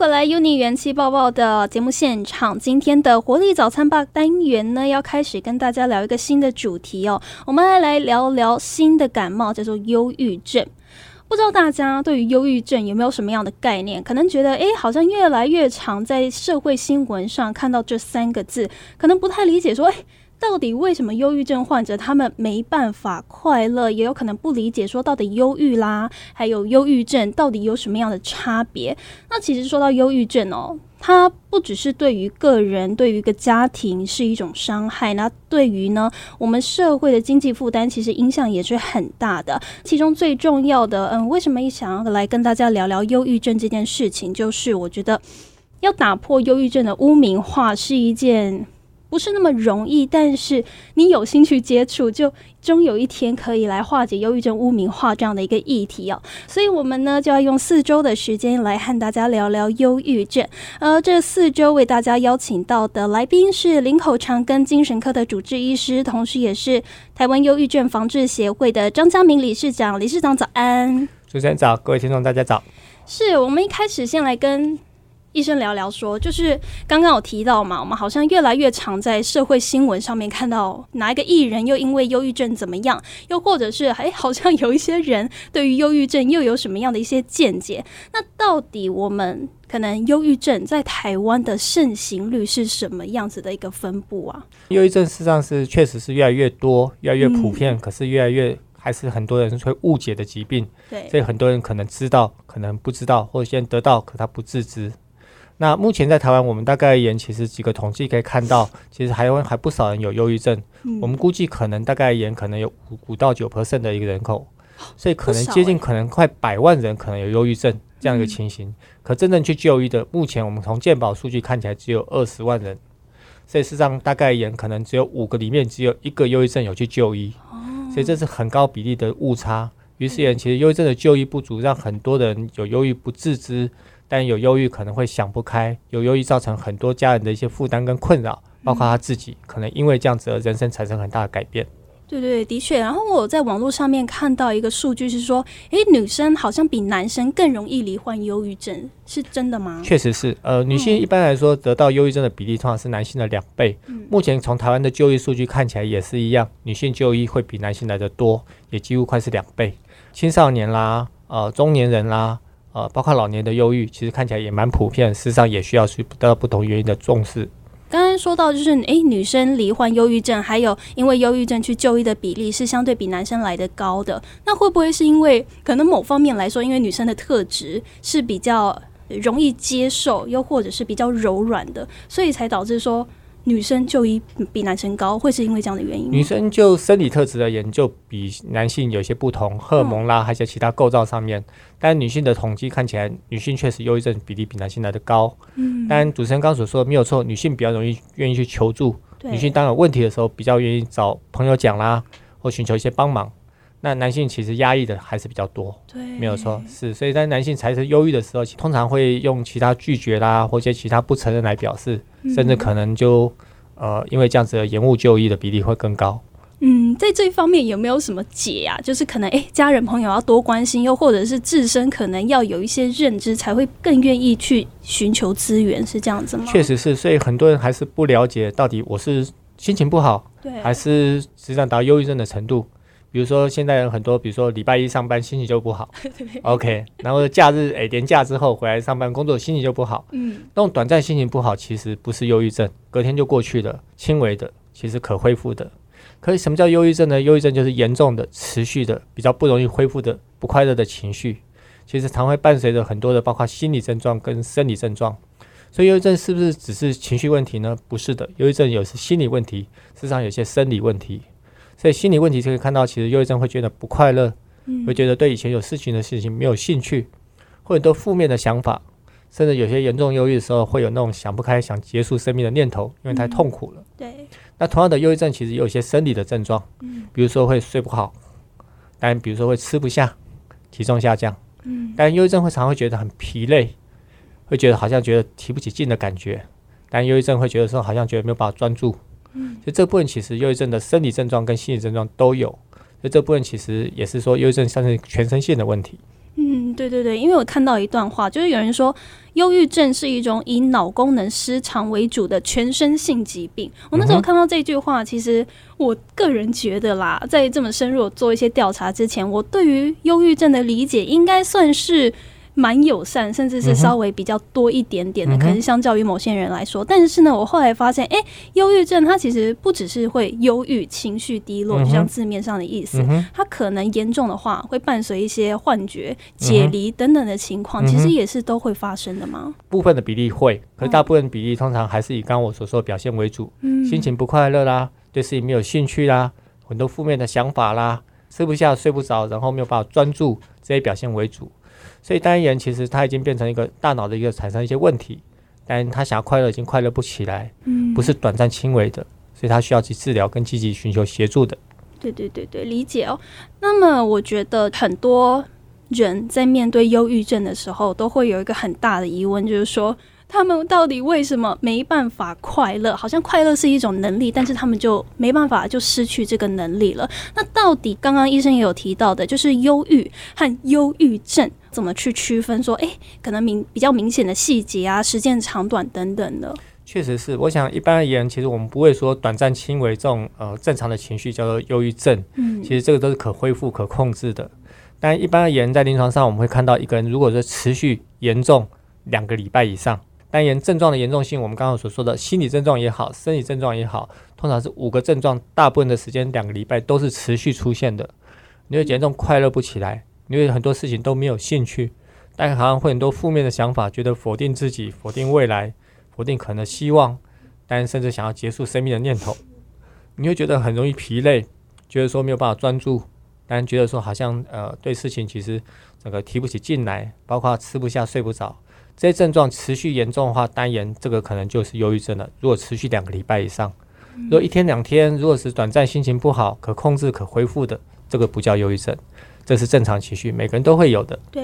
回来，UNI 元气爆爆的节目现场。今天的活力早餐吧单元呢，要开始跟大家聊一个新的主题哦。我们来来聊聊新的感冒，叫做忧郁症。不知道大家对于忧郁症有没有什么样的概念？可能觉得，诶，好像越来越常在社会新闻上看到这三个字，可能不太理解，说，诶。到底为什么忧郁症患者他们没办法快乐？也有可能不理解说到底忧郁啦，还有忧郁症到底有什么样的差别？那其实说到忧郁症哦，它不只是对于个人、对于一个家庭是一种伤害，那对于呢我们社会的经济负担，其实影响也是很大的。其中最重要的，嗯，为什么一想要来跟大家聊聊忧郁症这件事情，就是我觉得要打破忧郁症的污名化是一件。不是那么容易，但是你有心去接触，就终有一天可以来化解忧郁症污名化这样的一个议题哦。所以，我们呢就要用四周的时间来和大家聊聊忧郁症。呃，这四周为大家邀请到的来宾是林口长庚精神科的主治医师，同时也是台湾忧郁症防治协会的张家明理事长。理事长早安，主持人早，各位听众大家早。是我们一开始先来跟。医生聊聊说，就是刚刚有提到嘛，我们好像越来越常在社会新闻上面看到哪一个艺人又因为忧郁症怎么样，又或者是哎，好像有一些人对于忧郁症又有什么样的一些见解？那到底我们可能忧郁症在台湾的盛行率是什么样子的一个分布啊？忧郁症事实上是确实是越来越多，越来越普遍，可是越来越还是很多人会误解的疾病。对，所以很多人可能知道，可能不知道，或者先得到，可他不自知。那目前在台湾，我们大概而言，其实几个统计可以看到，其实还还不少人有忧郁症。我们估计可能大概而言，可能有五五到九 percent 的一个人口，所以可能接近可能快百万人可能有忧郁症这样一个情形。可真正去就医的，目前我们从健保数据看起来只有二十万人，所以事实上大概而言，可能只有五个里面只有一个忧郁症有去就医。所以这是很高比例的误差。于是言，其实忧郁症的就医不足，让很多人有忧郁不自知。但有忧郁可能会想不开，有忧郁造成很多家人的一些负担跟困扰，包括他自己，可能因为这样子而人生产生很大的改变。对对，的确。然后我在网络上面看到一个数据是说，诶，女生好像比男生更容易罹患忧郁症，是真的吗？确实是，呃，女性一般来说得到忧郁症的比例通常是男性的两倍。目前从台湾的就医数据看起来也是一样，女性就医会比男性来的多，也几乎快是两倍。青少年啦，呃，中年人啦。呃，包括老年的忧郁，其实看起来也蛮普遍，事实上也需要去得到不同原因的重视。刚刚说到，就是诶，女生罹患忧郁症，还有因为忧郁症去就医的比例是相对比男生来的高的，那会不会是因为可能某方面来说，因为女生的特质是比较容易接受，又或者是比较柔软的，所以才导致说？女生就医比男生高，会是因为这样的原因？女生就生理特质的研究比男性有些不同，荷尔蒙啦，还有其他构造上面。但女性的统计看起来，女性确实忧郁症比例比男性来的高。嗯，但主持人刚所说的没有错，女性比较容易愿意去求助，女性当有问题的时候比较愿意找朋友讲啦，或寻求一些帮忙。那男性其实压抑的还是比较多，对，没有错，是。所以在男性产生忧郁的时候，通常会用其他拒绝啦，或者其他不承认来表示，甚至可能就呃，因为这样子的延误就医的比例会更高。嗯，在这一方面有没有什么解啊？就是可能诶，家人朋友要多关心，又或者是自身可能要有一些认知，才会更愿意去寻求资源，是这样子吗？确实是，所以很多人还是不了解到底我是心情不好，对，还是实际上达到忧郁症的程度。比如说，现在人很多，比如说礼拜一上班心情就不好，OK，然后假日诶年假之后回来上班工作心情就不好，嗯，那种短暂心情不好其实不是忧郁症，隔天就过去了，轻微的，其实可恢复的。可是什么叫忧郁症呢？忧郁症就是严重的、持续的、比较不容易恢复的不快乐的情绪，其实常会伴随着很多的包括心理症状跟生理症状。所以忧郁症是不是只是情绪问题呢？不是的，忧郁症有时心理问题，事实上有些生理问题。所以心理问题就可以看到，其实忧郁症会觉得不快乐，会觉得对以前有事情的事情没有兴趣，或者都负面的想法，甚至有些严重忧郁的时候，会有那种想不开、想结束生命的念头，因为太痛苦了。对。那同样的忧郁症其实有一些生理的症状，嗯，比如说会睡不好，但比如说会吃不下，体重下降，嗯，但忧郁症会常会觉得很疲累，会觉得好像觉得提不起劲的感觉，但忧郁症会觉得说好像觉得没有办法专注。嗯，所以这部分其实忧郁症的生理症状跟心理症状都有，所以这部分其实也是说忧郁症算是全身性的问题。嗯，对对对，因为我看到一段话，就是有人说，忧郁症是一种以脑功能失常为主的全身性疾病。我那时候看到这句话，其实我个人觉得啦，在这么深入做一些调查之前，我对于忧郁症的理解应该算是。蛮友善，甚至是稍微比较多一点点的，可能相较于某些人来说。但是呢，我后来发现，哎，忧郁症它其实不只是会忧郁、情绪低落，就像字面上的意思，它可能严重的话会伴随一些幻觉、解离等等的情况，其实也是都会发生的吗？部分的比例会，可是大部分比例通常还是以刚刚我所说的表现为主，心情不快乐啦，对事情没有兴趣啦，很多负面的想法啦，吃不下、睡不着，然后没有办法专注这些表现为主。所以单言其实他已经变成一个大脑的一个产生一些问题，但他想要快乐已经快乐不起来，嗯，不是短暂轻微的，所以他需要去治疗跟积极寻求协助的。对对对对，理解哦。那么我觉得很多人在面对忧郁症的时候，都会有一个很大的疑问，就是说。他们到底为什么没办法快乐？好像快乐是一种能力，但是他们就没办法，就失去这个能力了。那到底刚刚医生也有提到的，就是忧郁和忧郁症怎么去区分？说，哎，可能明比较明显的细节啊，时间长短等等的。确实是，我想一般而言，其实我们不会说短暂轻微这种呃正常的情绪叫做忧郁症。嗯，其实这个都是可恢复、可控制的。但一般而言，在临床上我们会看到一个人，如果说持续严重两个礼拜以上。单言症状的严重性，我们刚刚所说的心理症状也好，生理症状也好，通常是五个症状，大部分的时间两个礼拜都是持续出现的。你会严重快乐不起来，你会很多事情都没有兴趣，但好像会很多负面的想法，觉得否定自己、否定未来、否定可能希望，但甚至想要结束生命的念头。你会觉得很容易疲累，觉得说没有办法专注，但觉得说好像呃对事情其实整个提不起劲来，包括吃不下、睡不着。这些症状持续严重的话，单言这个可能就是忧郁症了。如果持续两个礼拜以上，如果一天两天，如果是短暂心情不好、可控制、可恢复的，这个不叫忧郁症，这是正常情绪，每个人都会有的。对。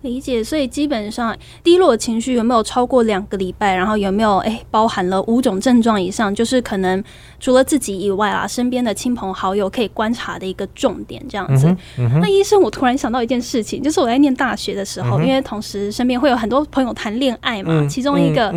理解，所以基本上低落情绪有没有超过两个礼拜，然后有没有诶包含了五种症状以上，就是可能除了自己以外啊，身边的亲朋好友可以观察的一个重点，这样子。那医生，我突然想到一件事情，就是我在念大学的时候，因为同时身边会有很多朋友谈恋爱嘛，其中一个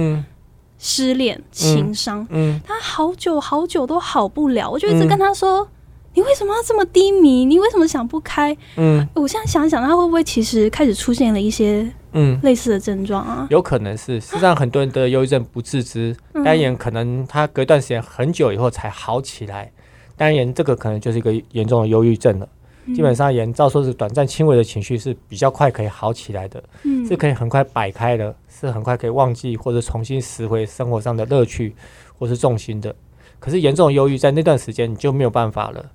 失恋情伤，他好久好久都好不了，我就一直跟他说。你为什么要这么低迷？你为什么想不开？嗯，我现在想想，他会不会其实开始出现了一些嗯类似的症状啊？有可能是，实际上很多人得忧郁症不自知，单眼可能他隔一段时间很久以后才好起来，单眼这个可能就是一个严重的忧郁症了。基本上言照说是短暂轻微的情绪是比较快可以好起来的，嗯，是可以很快摆开的，是很快可以忘记或者重新拾回生活上的乐趣或是重心的。可是严重的忧郁在那段时间你就没有办法了。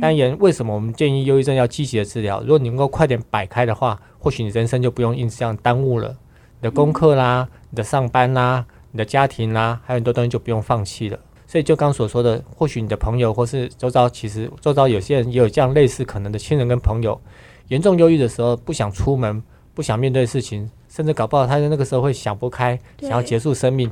单言为什么我们建议忧郁症要积极的治疗？如果你能够快点摆开的话，或许你人生就不用因此这样耽误了。你的功课啦，你的上班啦，你的家庭啦，还有很多东西就不用放弃了。所以就刚所说的，或许你的朋友或是周遭，其实周遭有些人也有这样类似可能的亲人跟朋友，严重忧郁的时候不想出门，不想面对事情，甚至搞不好他在那个时候会想不开，想要结束生命。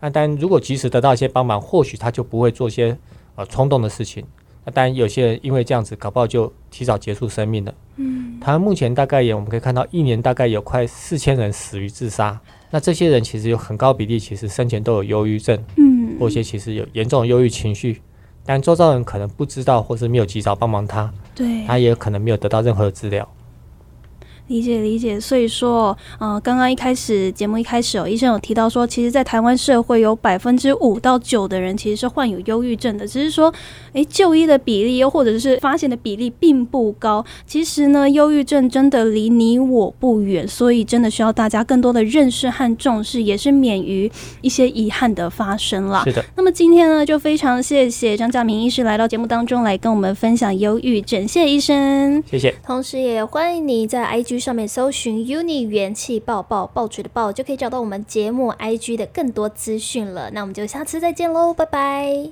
那但如果及时得到一些帮忙，或许他就不会做些呃冲动的事情。那当然，有些人因为这样子，搞不好就提早结束生命了。嗯，台湾目前大概也，我们可以看到，一年大概有快四千人死于自杀。那这些人其实有很高比例，其实生前都有忧郁症，嗯，或些其实有严重的忧郁情绪，但周遭人可能不知道，或是没有及早帮忙他，对，他也可能没有得到任何的治疗。理解理解，所以说，呃，刚刚一开始节目一开始哦，医生有提到说，其实，在台湾社会有百分之五到九的人其实是患有忧郁症的，只是说，诶，就医的比例又或者是发现的比例并不高。其实呢，忧郁症真的离你我不远，所以真的需要大家更多的认识和重视，也是免于一些遗憾的发生了。是的。那么今天呢，就非常谢谢张家明医师来到节目当中来跟我们分享忧郁症，谢谢医生，谢谢。同时也欢迎你在 IG。上面搜寻 “uni 元气爆爆爆锤的爆”，就可以找到我们节目 IG 的更多资讯了。那我们就下次再见喽，拜拜。